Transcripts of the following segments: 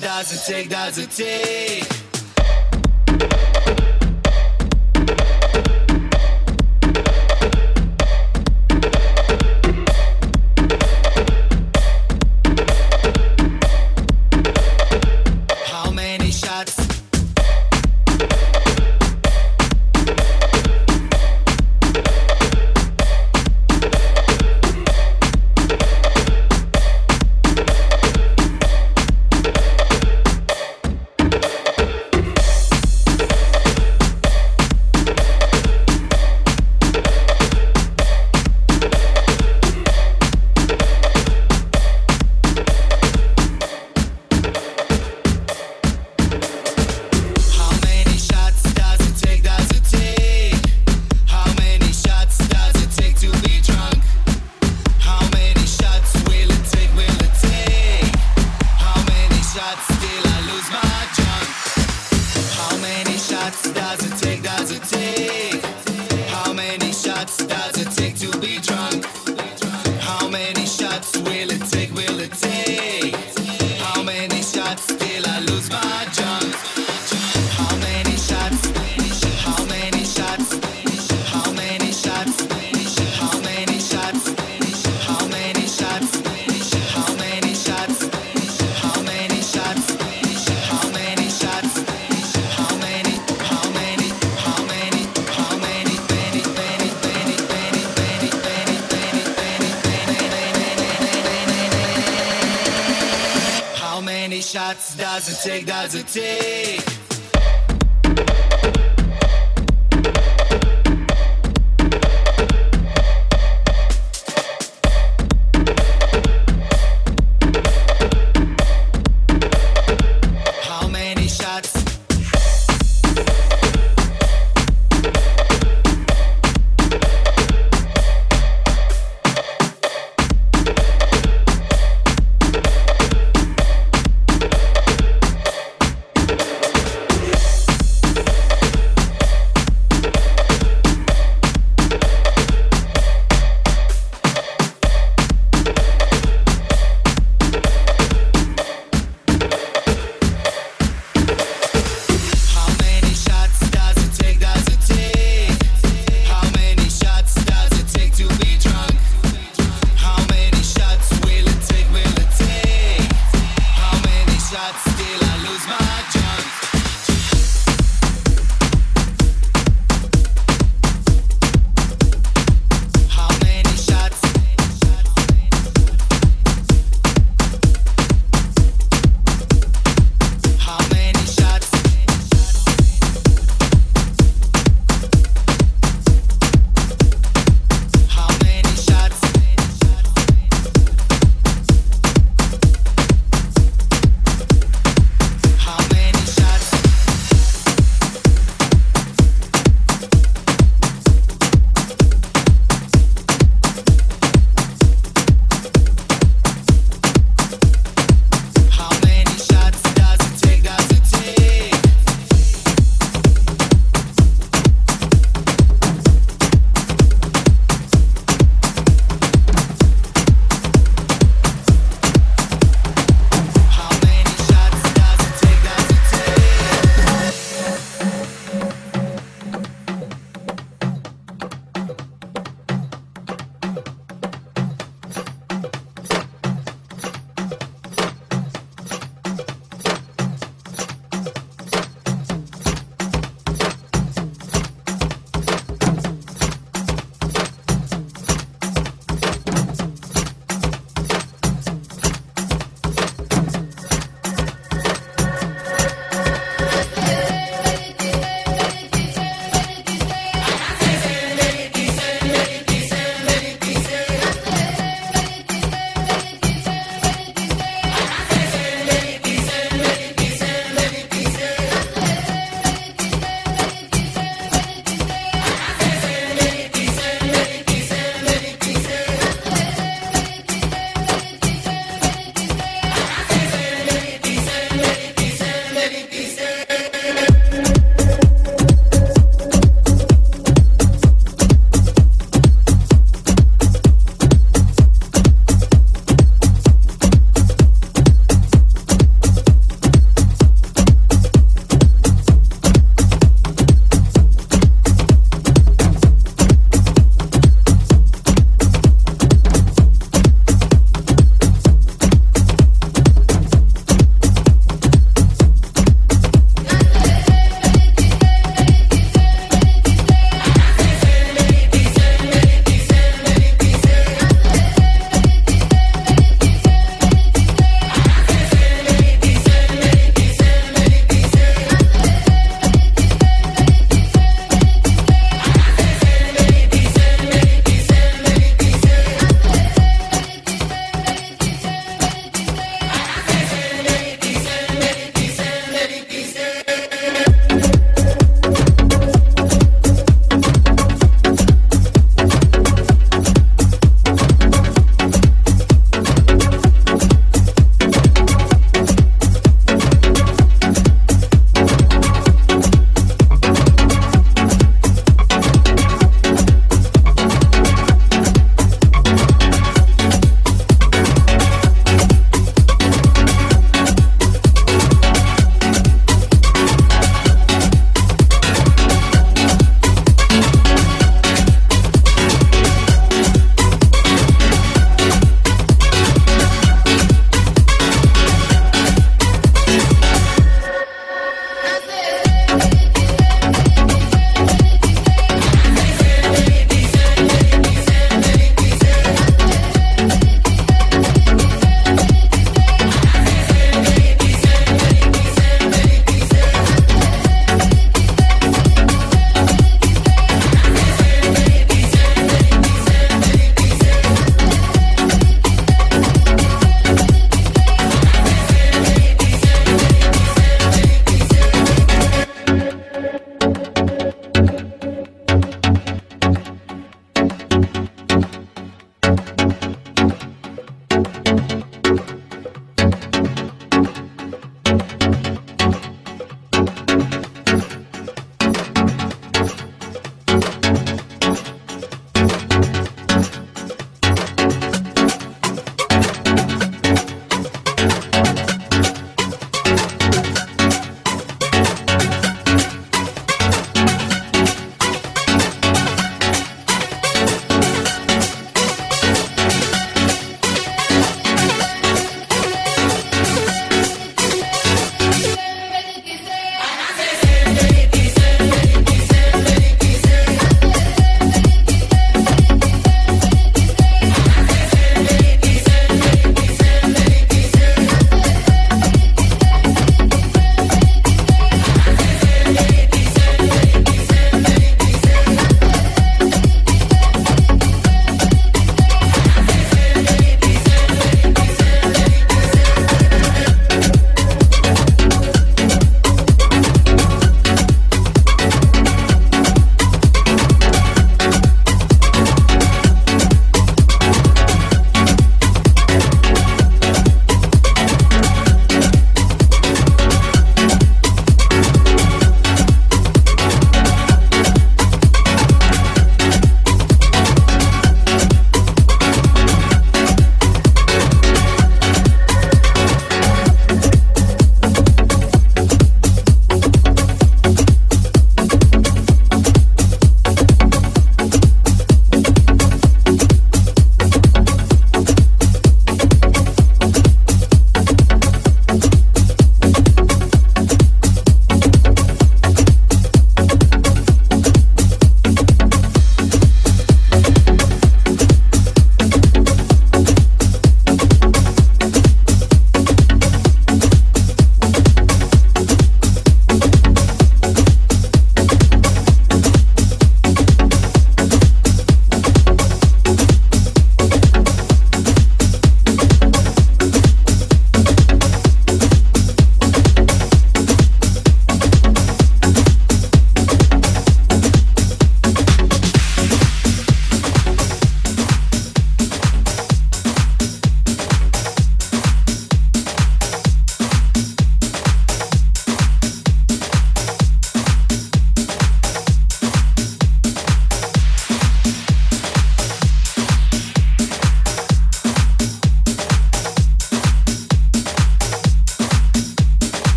does it take, does it take?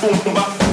bomba.